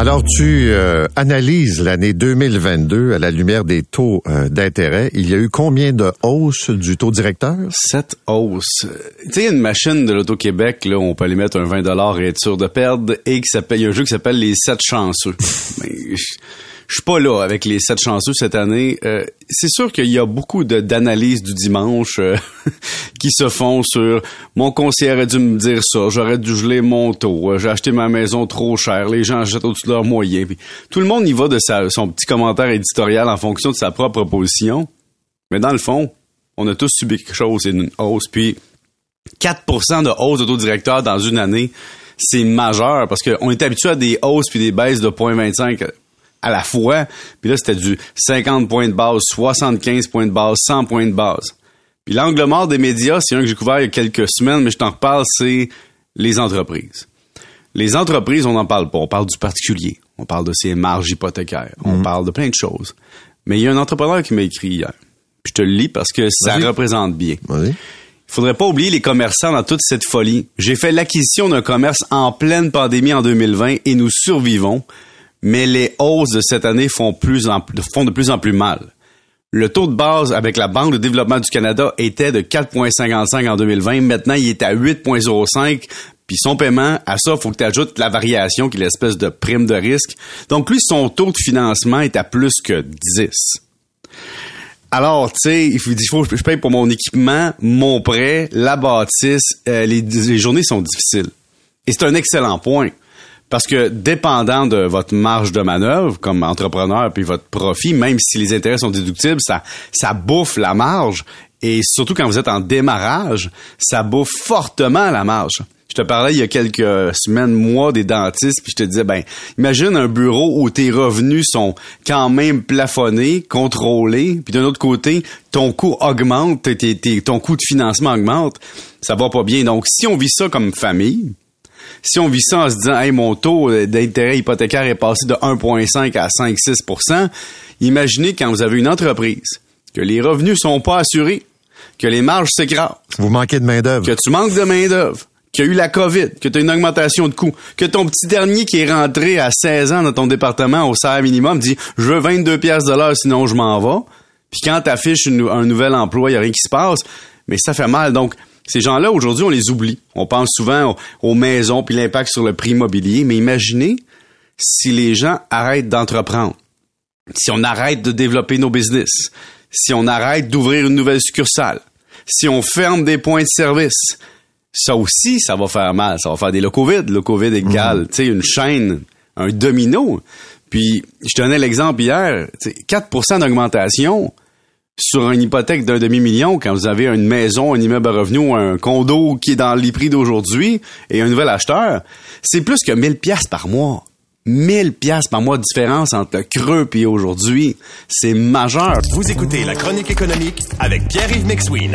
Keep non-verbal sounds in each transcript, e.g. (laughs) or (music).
Alors, tu euh, analyses l'année 2022 à la lumière des taux euh, d'intérêt. Il y a eu combien de hausses du taux directeur? Cette hausse. Tu sais, une machine de l'Auto-Québec, là, on peut aller mettre un 20 et être sûr de perdre, et qui s'appelle, il y a un jeu qui s'appelle Les 7 chanceux. (laughs) Je- je suis pas là avec les sept chanceux cette année. Euh, c'est sûr qu'il y a beaucoup d'analyses du dimanche euh, (laughs) qui se font sur mon conseiller aurait dû me dire ça, j'aurais dû geler mon taux, euh, j'ai acheté ma maison trop cher, les gens achètent au-dessus de leurs moyens. Puis tout le monde y va de sa, son petit commentaire éditorial en fonction de sa propre position. Mais dans le fond, on a tous subi quelque chose, c'est une hausse. Puis 4% de hausse de taux directeur dans une année, c'est majeur parce qu'on est habitué à des hausses puis des baisses de 0.25 à la fois. Puis là, c'était du 50 points de base, 75 points de base, 100 points de base. Puis l'angle mort des médias, c'est un que j'ai couvert il y a quelques semaines, mais je t'en reparle, c'est les entreprises. Les entreprises, on n'en parle pas. On parle du particulier. On parle de ses marges hypothécaires. On parle de plein de choses. Mais il y a un entrepreneur qui m'a écrit hier. Puis je te le lis parce que ça représente bien. Il faudrait pas oublier les commerçants dans toute cette folie. J'ai fait l'acquisition d'un commerce en pleine pandémie en 2020 et nous survivons, mais les hausses de cette année font, de plus en plus mal. Le taux de base avec la Banque de développement du Canada était de 4,55 en 2020. Maintenant, il est à 8,05. Puis son paiement, à ça, il faut que tu ajoutes la variation, qui est l'espèce de prime de risque. Donc lui, son taux de financement est à plus que 10. Alors, tu sais, il faut, que je paye pour mon équipement, mon prêt, la bâtisse. euh, les journées sont difficiles. Et c'est un excellent point. Parce que dépendant de votre marge de manœuvre comme entrepreneur puis votre profit, même si les intérêts sont déductibles, ça, ça bouffe la marge. Et surtout quand vous êtes en démarrage, ça bouffe fortement la marge. Je te parlais il y a quelques semaines, mois des dentistes, puis je te disais, ben, imagine un bureau où tes revenus sont quand même plafonnés, contrôlés, puis d'un autre côté, ton coût augmente, ton coût de financement augmente, ça va pas bien. Donc, si on vit ça comme famille, si on vit ça en se disant, hey, mon taux euh, d'intérêt hypothécaire est passé de 1,5 à 5-6 imaginez quand vous avez une entreprise, que les revenus sont pas assurés, que les marges s'écrasent, Vous manquez de main-d'œuvre. que tu manques de main-d'œuvre, qu'il y a eu la COVID, que tu as une augmentation de coûts, que ton petit dernier qui est rentré à 16 ans dans ton département au salaire minimum dit je veux 22 pièces de l'heure sinon je m'en vais. Puis quand tu affiches un nouvel emploi, il y a rien qui se passe, mais ça fait mal. Donc ces gens-là aujourd'hui, on les oublie. On pense souvent aux, maisons puis l'impact sur le prix immobilier, mais imaginez si les gens arrêtent d'entreprendre si on arrête de développer nos business, si on arrête d'ouvrir une nouvelle succursale, si on ferme des points de service, ça aussi, ça va faire mal. Ça va faire des locaux vides. Le COVID égale, tu sais, une chaîne, un domino. Puis, je donnais l'exemple hier, tu sais, 4% d'augmentation sur une hypothèque d'un demi-million quand vous avez une maison, un immeuble à revenus un condo qui est dans les prix d'aujourd'hui et un nouvel acheteur, c'est plus que 1000 pièces par mois. 1000 pièces par mois de différence entre le creux et aujourd'hui, c'est majeur. Vous écoutez la chronique économique avec Pierre-Yves McSween.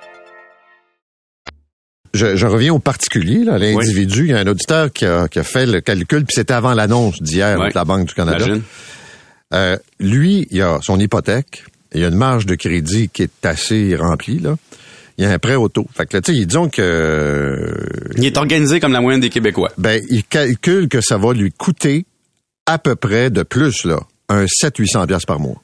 Je, je reviens au particulier, là, l'individu. Il y a un auditeur qui a, qui a fait le calcul, puis c'était avant l'annonce d'hier de la Banque du Canada. Euh, lui, il a son hypothèque, il y a une marge de crédit qui est assez remplie, là. Il y a un prêt auto. Fait que là, tu sais, disons que euh, Il est organisé comme la moyenne des Québécois. ben, il calcule que ça va lui coûter à peu près de plus, là, un 700-800 pièces par mois.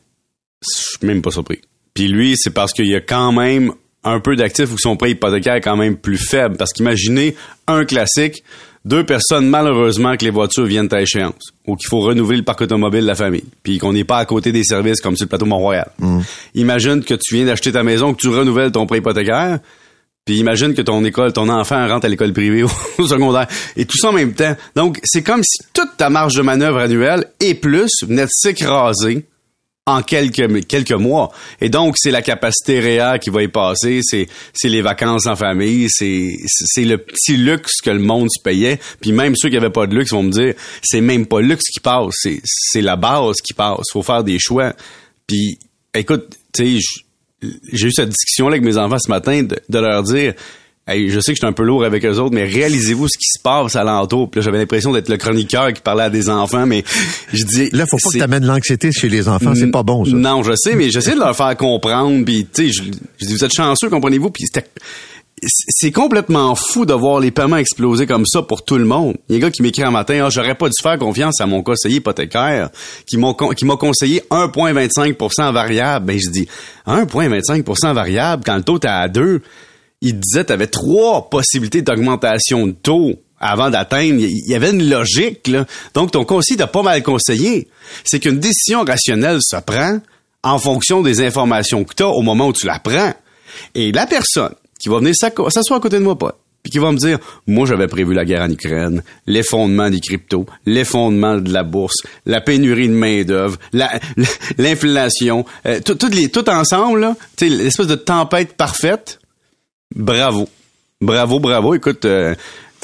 Je suis même pas surpris. Puis lui, c'est parce qu'il y a quand même un peu d'actifs où son prêt hypothécaire est quand même plus faible. Parce qu'imaginez un classique, deux personnes malheureusement que les voitures viennent à échéance ou qu'il faut renouveler le parc automobile de la famille, puis qu'on n'est pas à côté des services comme sur le plateau Mont-Royal. Imagine que tu viens d'acheter ta maison, que tu renouvelles ton prêt hypothécaire, Puis imagine que ton école, ton enfant rentre à l'école privée (laughs) au secondaire et tout ça en même temps. Donc c'est comme si toute ta marge de manœuvre annuelle et plus venait de s'écraser en quelques quelques mois. Et donc c'est la capacité réelle qui va y passer, c'est c'est les vacances en famille, c'est c'est le petit luxe que le monde se payait. Puis même ceux qui avaient pas de luxe vont me dire c'est même pas le luxe qui passe, c'est c'est la base qui passe. Faut faire des choix. Puis écoute, tu sais j'ai eu cette discussion là avec mes enfants ce matin de leur dire Hey, je sais que je suis un peu lourd avec eux autres, mais réalisez-vous ce qui se passe à l'entour. Puis là, j'avais l'impression d'être le chroniqueur qui parlait à des enfants, mais je dis... Là, faut pas que t'amènes l'anxiété chez les enfants, c'est pas bon, ça. Non, je sais, mais j'essaie de leur faire comprendre. Puis, tu sais, je, je dis, vous êtes chanceux, comprenez-vous? Puis c'était... C'est complètement fou de voir les paiements exploser comme ça pour tout le monde. Il y a un gars qui m'écrit un matin, ah, j'aurais pas dû faire confiance à mon conseiller hypothécaire qui m'a con- conseillé 1,25% variable. Ben je dis 1,25% variable quand le taux était à 2. Il disait tu avais trois possibilités d'augmentation de taux avant d'atteindre. Il y avait une logique là. Donc ton conseiller t'a pas mal conseillé. C'est qu'une décision rationnelle se prend en fonction des informations que tu as au moment où tu la prends. Et la personne qui va venir s'asseoir à côté de moi, pas, puis qui va me dire, moi j'avais prévu la guerre en Ukraine, l'effondrement des cryptos, l'effondrement de la bourse, la pénurie de main d'œuvre, la- (laughs) l'inflation, euh, tout, tout les, tout l'espèce de tempête parfaite. Bravo, bravo, bravo. Écoute, euh,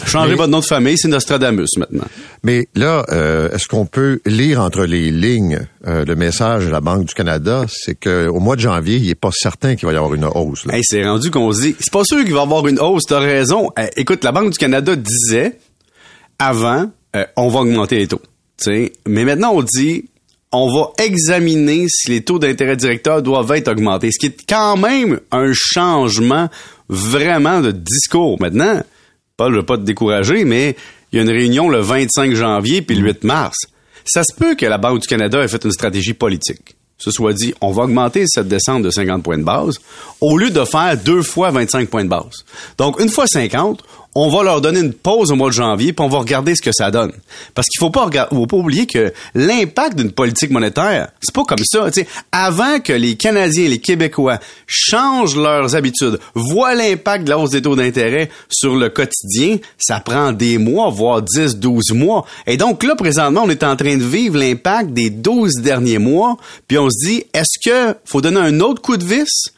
changez Mais- votre nom de famille, c'est Nostradamus maintenant. Mais là, euh, est-ce qu'on peut lire entre les lignes euh, le message de la Banque du Canada, c'est qu'au mois de janvier, il est pas certain qu'il va y avoir une hausse. Hey, c'est rendu qu'on se dit, c'est pas sûr qu'il va y avoir une hausse, t'as raison. Euh, écoute, la Banque du Canada disait, avant, on va augmenter les taux. Mais maintenant, on dit, on va examiner si les taux d'intérêt directeur doivent être augmentés. Ce qui est quand même un changement vraiment de discours. Maintenant, Paul, je veux pas te décourager, mais il y a une réunion le 25 janvier puis le 8 mars. Ça se peut que la Banque du Canada ait fait une stratégie politique. Ce soit dit, on va augmenter cette descente de 50 points de base au lieu de faire deux fois 25 points de base. Donc, une fois 50, on va leur donner une pause au mois de janvier puis on va regarder ce que ça donne. Parce qu'il faut pas faut pas oublier que l'impact d'une politique monétaire, c'est pas comme ça. Tu sais, avant que les Canadiens et les Québécois changent leurs habitudes, voient l'impact de la hausse des taux d'intérêt sur le quotidien, ça prend des mois, voire 10, 12 mois. Et donc là, présentement, on est en train de vivre l'impact des 12 derniers mois, puis on se dit, est-ce que faut donner un autre coup de vis?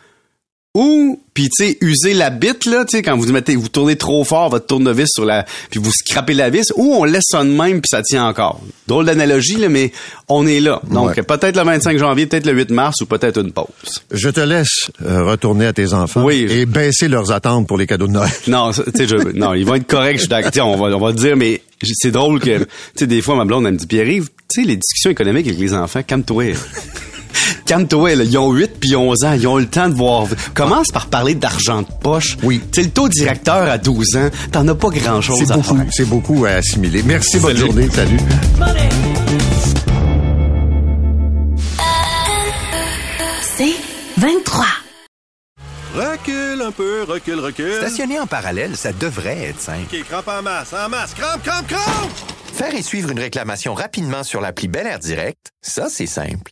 Ou, puis tu sais, user la bite, là, tu sais, quand vous mettez, vous tournez trop fort votre tournevis sur la, puis vous scrapez la vis, ou on laisse ça de même puis ça tient encore. Drôle d'analogie, là, mais on est là. Donc, Ouais. peut-être le 25 janvier, peut-être le 8 mars, ou peut-être une pause. Je te laisse euh, retourner à tes enfants Oui. et baisser leurs attentes pour les cadeaux de Noël. (laughs) Non, tu sais, je, non, ils vont être corrects, je suis d'accord. On va, on va le dire, mais c'est drôle que, tu sais, des fois, ma blonde, elle me dit, Pierre-Yves, tu sais, les discussions économiques avec les enfants, calme-toi. Calme-toi, là. Ils ont 8 puis 11 ans. Ils ont le temps de voir. Commence par parler d'argent de poche. Oui. Tu sais, le taux directeur à 12 ans, t'en as pas grand-chose C'est à beaucoup, faire. c'est beaucoup à assimiler. Merci, bonne Salut. journée, salut. C'est 23. Recule un peu, recule, recule. Stationner en parallèle, ça devrait être simple. OK, crampe en masse, en masse, crampe, crampe, crampe! Faire et suivre une réclamation rapidement sur l'appli Bel Air Direct, ça, c'est simple.